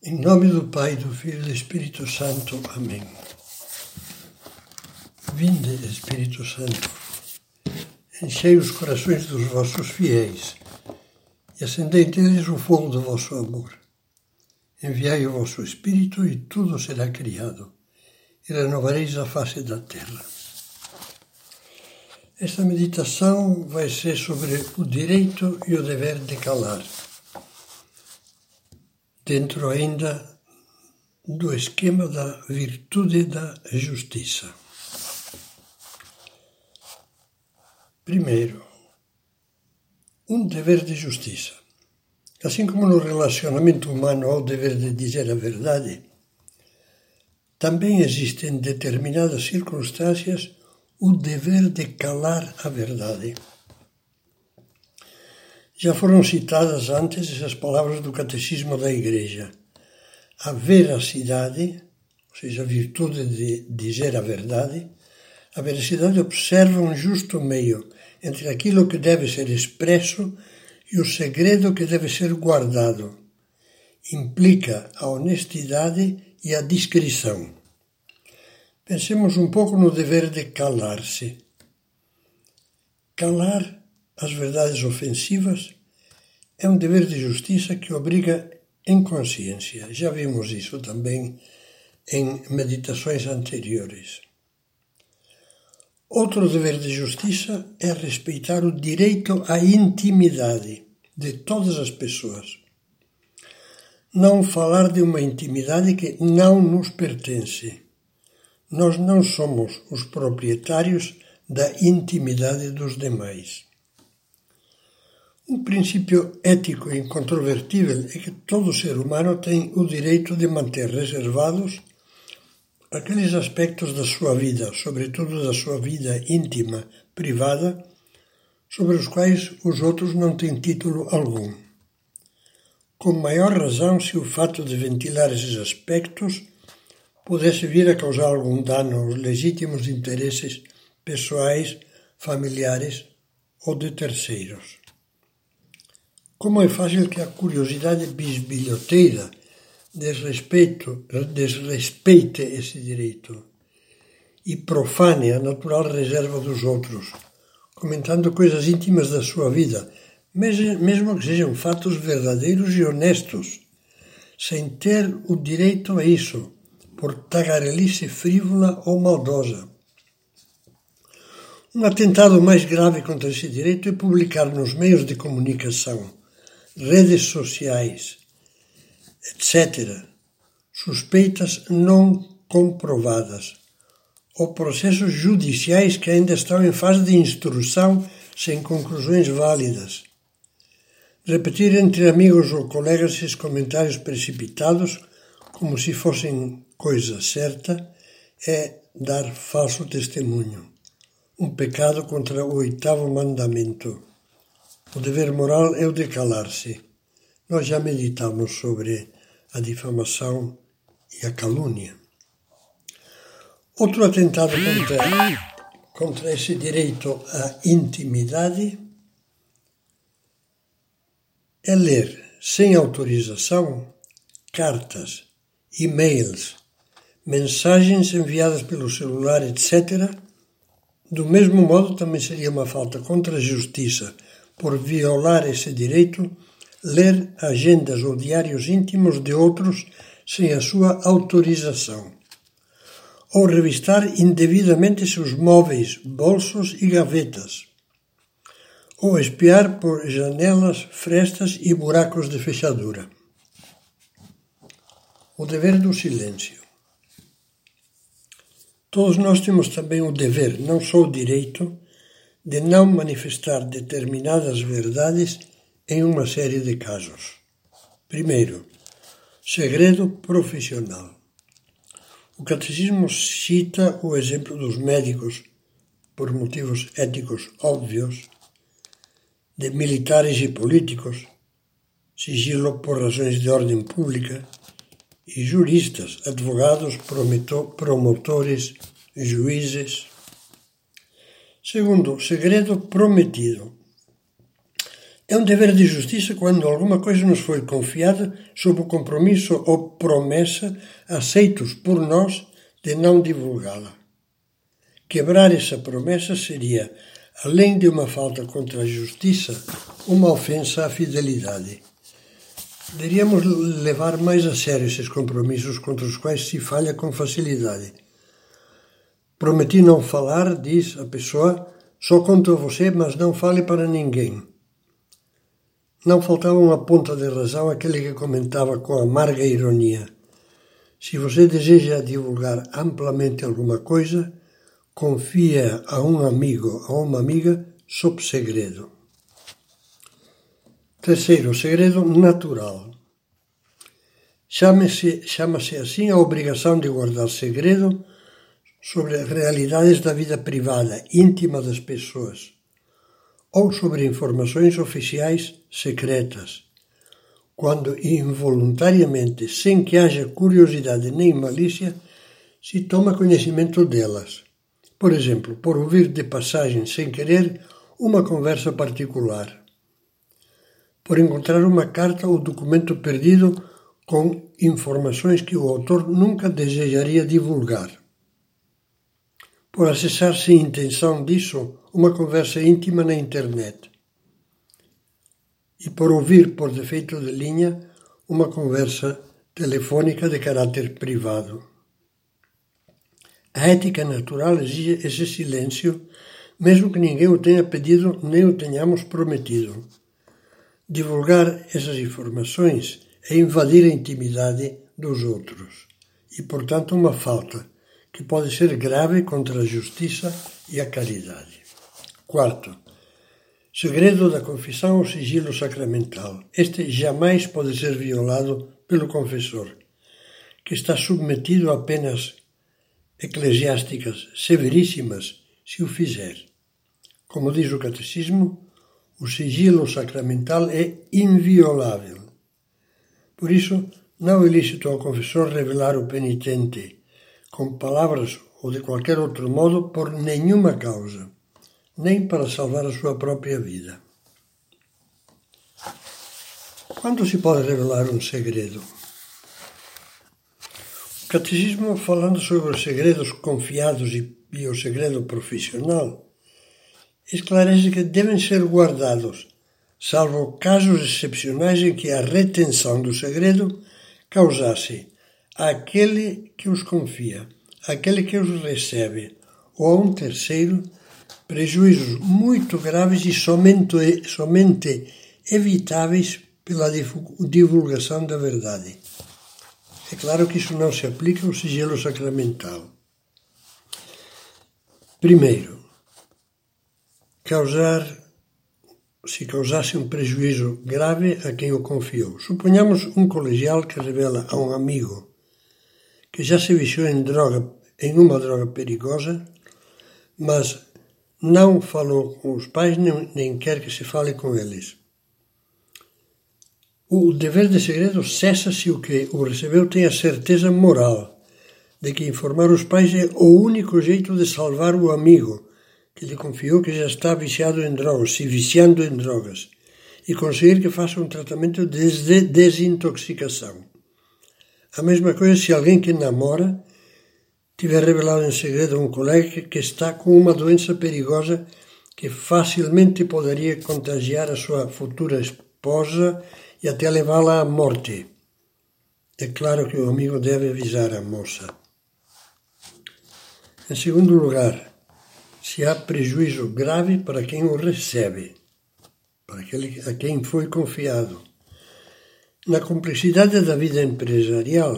Em nome do Pai, do Filho e do Espírito Santo. Amém. Vinde, Espírito Santo, enchei os corações dos vossos fiéis e acendei neles o fogo do vosso amor. Enviai o vosso Espírito e tudo será criado, e renovareis a face da terra. Esta meditação vai ser sobre o direito e o dever de calar dentro ainda do esquema da virtude da justiça. Primeiro, um dever de justiça. Assim como no relacionamento humano há o dever de dizer a verdade, também existe em determinadas circunstâncias o dever de calar a verdade. Já foram citadas antes essas palavras do Catecismo da Igreja. A veracidade, ou seja, a virtude de dizer a verdade, a veracidade observa um justo meio entre aquilo que deve ser expresso e o segredo que deve ser guardado. Implica a honestidade e a discrição. Pensemos um pouco no dever de calar-se. Calar as verdades ofensivas é um dever de justiça que obriga em consciência. Já vimos isso também em meditações anteriores. Outro dever de justiça é respeitar o direito à intimidade de todas as pessoas. Não falar de uma intimidade que não nos pertence. Nós não somos os proprietários da intimidade dos demais. Um princípio ético incontrovertível é que todo ser humano tem o direito de manter reservados aqueles aspectos da sua vida, sobretudo da sua vida íntima, privada, sobre os quais os outros não têm título algum. Com maior razão se o fato de ventilar esses aspectos pudesse vir a causar algum dano aos legítimos interesses pessoais, familiares ou de terceiros. Como é fácil que a curiosidade bisbilhoteira desrespeito, desrespeite esse direito e profane a natural reserva dos outros, comentando coisas íntimas da sua vida, mesmo que sejam fatos verdadeiros e honestos, sem ter o direito a isso, por tagarelice frívola ou maldosa. Um atentado mais grave contra esse direito é publicar nos meios de comunicação redes sociais, etc., suspeitas não comprovadas, ou processos judiciais que ainda estão em fase de instrução sem conclusões válidas. Repetir entre amigos ou colegas esses comentários precipitados, como se fossem coisa certa, é dar falso testemunho, um pecado contra o oitavo mandamento. O dever moral é o de calar-se. Nós já meditamos sobre a difamação e a calúnia. Outro atentado contra, contra esse direito à intimidade é ler, sem autorização, cartas, e-mails, mensagens enviadas pelo celular, etc. Do mesmo modo, também seria uma falta contra a justiça por violar esse direito, ler agendas ou diários íntimos de outros sem a sua autorização, ou revistar indevidamente seus móveis, bolsos e gavetas, ou espiar por janelas, frestas e buracos de fechadura. O dever do silêncio. Todos nós temos também o dever, não só o direito, de não manifestar determinadas verdades em uma série de casos. Primeiro, segredo profissional. O catecismo cita o exemplo dos médicos, por motivos éticos óbvios, de militares e políticos, sigilo por razões de ordem pública, e juristas, advogados, promotores, juízes, Segundo, segredo prometido. É um dever de justiça quando alguma coisa nos foi confiada sob o compromisso ou promessa aceitos por nós de não divulgá-la. Quebrar essa promessa seria, além de uma falta contra a justiça, uma ofensa à fidelidade. Deveríamos levar mais a sério esses compromissos contra os quais se falha com facilidade. Prometi não falar, diz a pessoa, só conto a você, mas não fale para ninguém. Não faltava uma ponta de razão aquele que comentava com amarga ironia. Se você deseja divulgar amplamente alguma coisa, confia a um amigo, a uma amiga, sob segredo. Terceiro, segredo natural. Chama-se chama assim a obrigação de guardar segredo sobre realidades da vida privada, íntima das pessoas, ou sobre informações oficiais secretas, quando involuntariamente, sem que haja curiosidade nem malícia, se toma conhecimento delas. Por exemplo, por ouvir de passagem, sem querer, uma conversa particular. Por encontrar uma carta ou documento perdido com informações que o autor nunca desejaria divulgar. Por acessar sem intenção disso uma conversa íntima na internet e por ouvir por defeito de linha uma conversa telefônica de caráter privado. A ética natural exige esse silêncio, mesmo que ninguém o tenha pedido nem o tenhamos prometido. Divulgar essas informações é invadir a intimidade dos outros e, portanto, uma falta que pode ser grave contra a justiça e a caridade. Quarto, Segredo da confissão ou sigilo sacramental. Este jamais pode ser violado pelo confessor, que está submetido a penas eclesiásticas severíssimas se o fizer. Como diz o Catecismo, o sigilo sacramental é inviolável. Por isso, não é lícito ao confessor revelar o penitente com palavras ou de qualquer outro modo por nenhuma causa nem para salvar a sua própria vida. Quando se pode revelar um segredo? O catecismo, falando sobre os segredos confiados e, e o segredo profissional, esclarece que devem ser guardados, salvo casos excepcionais em que a retenção do segredo causasse àquele que os confia, àquele que os recebe, ou a um terceiro prejuízos muito graves e somente, somente evitáveis pela divulgação da verdade. É claro que isso não se aplica ao sigilo sacramental. Primeiro, causar, se causasse um prejuízo grave a quem o confiou. Suponhamos um colegial que revela a um amigo que já se viciou em droga, em uma droga perigosa, mas não falou com os pais, nem, nem quer que se fale com eles. O dever de segredo cessa se o que o recebeu tem a certeza moral de que informar os pais é o único jeito de salvar o amigo que lhe confiou que já está viciado em drogas, se viciando em drogas, e conseguir que faça um tratamento de desintoxicação. A mesma coisa se alguém que namora tiver revelado em segredo a um colega que está com uma doença perigosa que facilmente poderia contagiar a sua futura esposa e até levá-la à morte. É claro que o amigo deve avisar a moça. Em segundo lugar, se há prejuízo grave para quem o recebe, para aquele a quem foi confiado. Na complexidade da vida empresarial,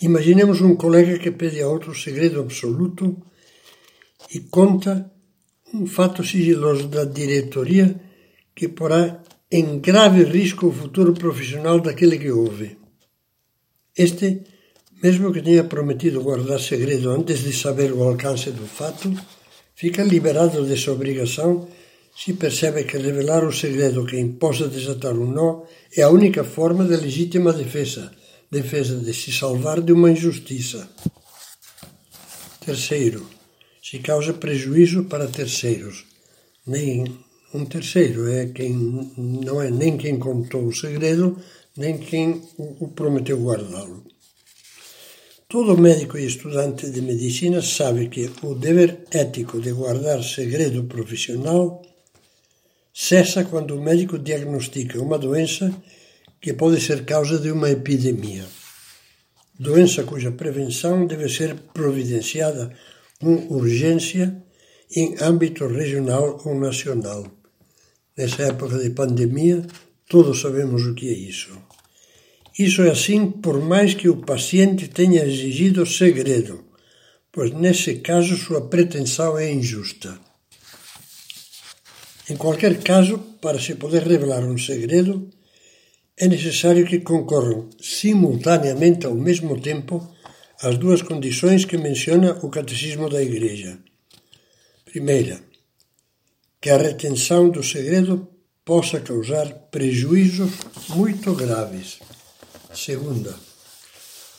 Imaginemos um colega que pede a outro segredo absoluto e conta um fato sigiloso da diretoria que porá em grave risco o futuro profissional daquele que ouve. Este, mesmo que tenha prometido guardar segredo antes de saber o alcance do fato, fica liberado dessa obrigação se percebe que revelar o segredo que impossa desatar um nó é a única forma de legítima defesa defesa de se salvar de uma injustiça. Terceiro, se causa prejuízo para terceiros, nem Um terceiro é quem não é nem quem contou o segredo, nem quem o prometeu guardá-lo. Todo médico e estudante de medicina sabe que o dever ético de guardar segredo profissional cessa quando o médico diagnostica uma doença que pode ser causa de uma epidemia. Doença cuja prevenção deve ser providenciada com urgência em âmbito regional ou nacional. Nessa época de pandemia, todos sabemos o que é isso. Isso é assim por mais que o paciente tenha exigido segredo, pois nesse caso sua pretensão é injusta. Em qualquer caso, para se poder revelar um segredo, é necessário que concorram simultaneamente ao mesmo tempo as duas condições que menciona o Catecismo da Igreja. Primeira, que a retenção do segredo possa causar prejuízos muito graves. Segunda,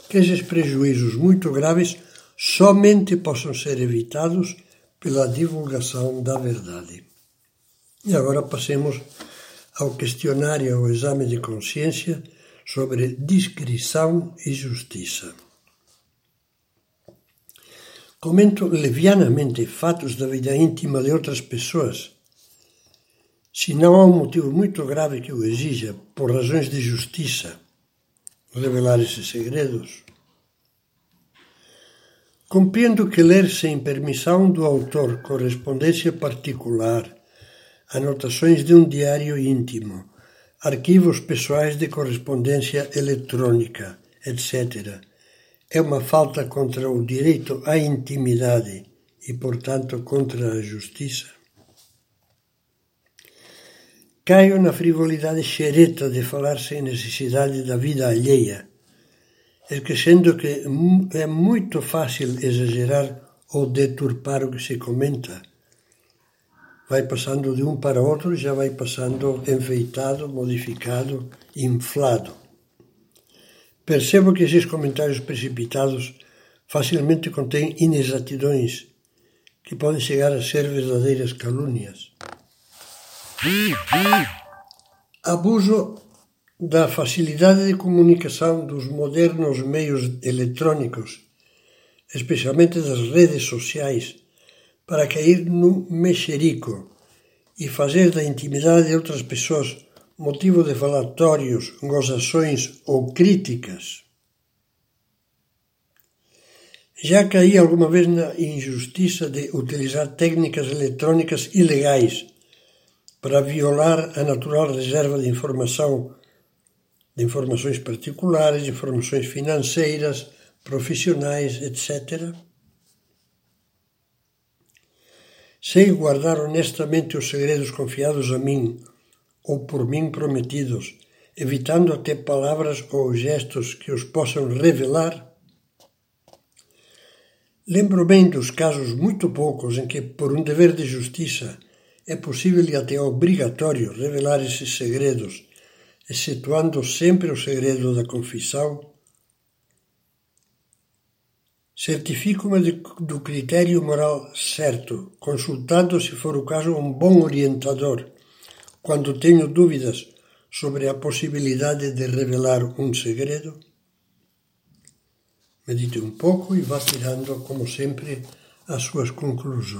que esses prejuízos muito graves somente possam ser evitados pela divulgação da verdade. E agora passemos ao questionário ao exame de consciência sobre discrição e justiça. Comento levianamente fatos da vida íntima de outras pessoas, se não há um motivo muito grave que o exija, por razões de justiça, revelar esses segredos. Compreendo que ler sem permissão do autor correspondência particular, anotações de um diário íntimo, arquivos pessoais de correspondência eletrônica, etc., é uma falta contra o direito à intimidade e, portanto, contra a justiça? Caio na frivolidade xereta de falar sem necessidade da vida alheia, esquecendo que é muito fácil exagerar ou deturpar o que se comenta. Vai passando de um para outro já vai passando enfeitado, modificado, inflado. Percebo que esses comentários precipitados facilmente contêm inexatidões que podem chegar a ser verdadeiras calúnias. Abuso da facilidade de comunicação dos modernos meios eletrônicos, especialmente das redes sociais, para cair no mexerico e fazer da intimidade de outras pessoas motivo de falatórios, gozações ou críticas. Já caí alguma vez na injustiça de utilizar técnicas eletrônicas ilegais para violar a natural reserva de informação, de informações particulares, informações financeiras, profissionais, etc. Sei guardar honestamente os segredos confiados a mim ou por mim prometidos, evitando até palavras ou gestos que os possam revelar? Lembro bem dos casos muito poucos em que, por um dever de justiça, é possível e até obrigatório revelar esses segredos, excetuando sempre o segredo da confissão. Certifico-me do critério moral certo, consultando, se for o caso, um bom orientador, quando tenho dúvidas sobre a possibilidade de revelar um segredo. Medite um pouco e vá tirando, como sempre, as suas conclusões.